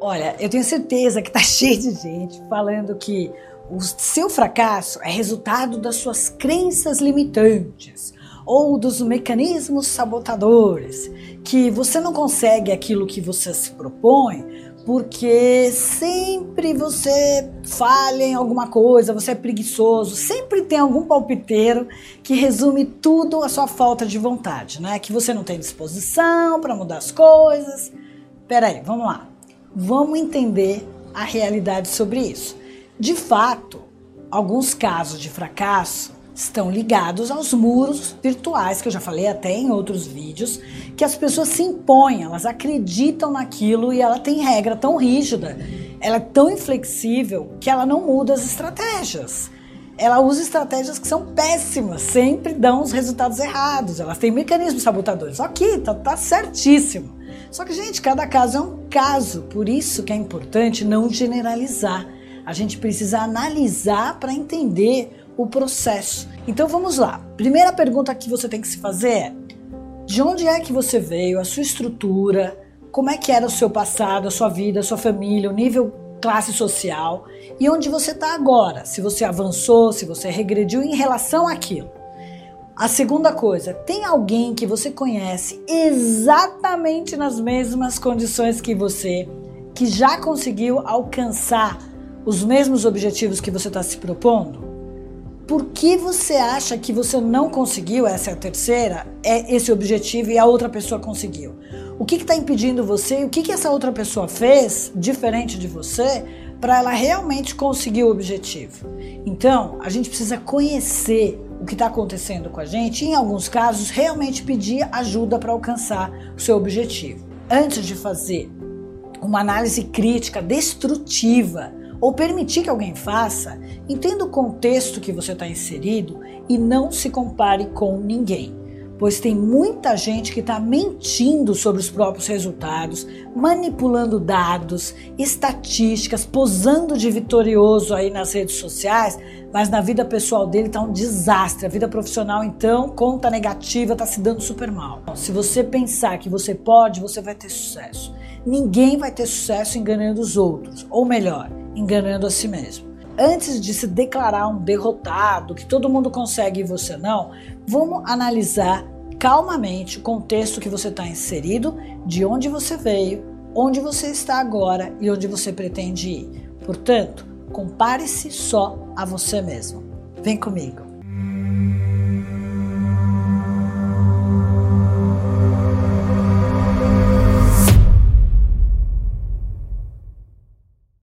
Olha, eu tenho certeza que tá cheio de gente falando que o seu fracasso é resultado das suas crenças limitantes ou dos mecanismos sabotadores, que você não consegue aquilo que você se propõe porque sempre você falha em alguma coisa, você é preguiçoso, sempre tem algum palpiteiro que resume tudo a sua falta de vontade, né? Que você não tem disposição para mudar as coisas. Peraí, vamos lá. Vamos entender a realidade sobre isso. De fato, alguns casos de fracasso estão ligados aos muros virtuais, que eu já falei até em outros vídeos, que as pessoas se impõem, elas acreditam naquilo e ela tem regra tão rígida, ela é tão inflexível que ela não muda as estratégias. Ela usa estratégias que são péssimas, sempre dão os resultados errados. Elas têm mecanismos sabotadores. Ok, tá, tá certíssimo. Só que, gente, cada caso é um caso. Por isso que é importante não generalizar. A gente precisa analisar para entender o processo. Então vamos lá. Primeira pergunta que você tem que se fazer é: de onde é que você veio, a sua estrutura, como é que era o seu passado, a sua vida, a sua família, o nível classe social e onde você está agora, se você avançou, se você regrediu em relação àquilo. A segunda coisa, tem alguém que você conhece exatamente nas mesmas condições que você, que já conseguiu alcançar os mesmos objetivos que você está se propondo? Por que você acha que você não conseguiu, essa é a terceira, é esse objetivo e a outra pessoa conseguiu? O que está impedindo você? O que, que essa outra pessoa fez diferente de você para ela realmente conseguir o objetivo? Então, a gente precisa conhecer o que está acontecendo com a gente e, em alguns casos, realmente pedir ajuda para alcançar o seu objetivo. Antes de fazer uma análise crítica destrutiva ou permitir que alguém faça, entenda o contexto que você está inserido e não se compare com ninguém. Pois tem muita gente que está mentindo sobre os próprios resultados, manipulando dados, estatísticas, posando de vitorioso aí nas redes sociais, mas na vida pessoal dele está um desastre. A vida profissional, então, conta negativa, está se dando super mal. Se você pensar que você pode, você vai ter sucesso. Ninguém vai ter sucesso enganando os outros, ou melhor, enganando a si mesmo. Antes de se declarar um derrotado, que todo mundo consegue e você não, vamos analisar calmamente o contexto que você está inserido, de onde você veio, onde você está agora e onde você pretende ir. Portanto, compare-se só a você mesmo. Vem comigo.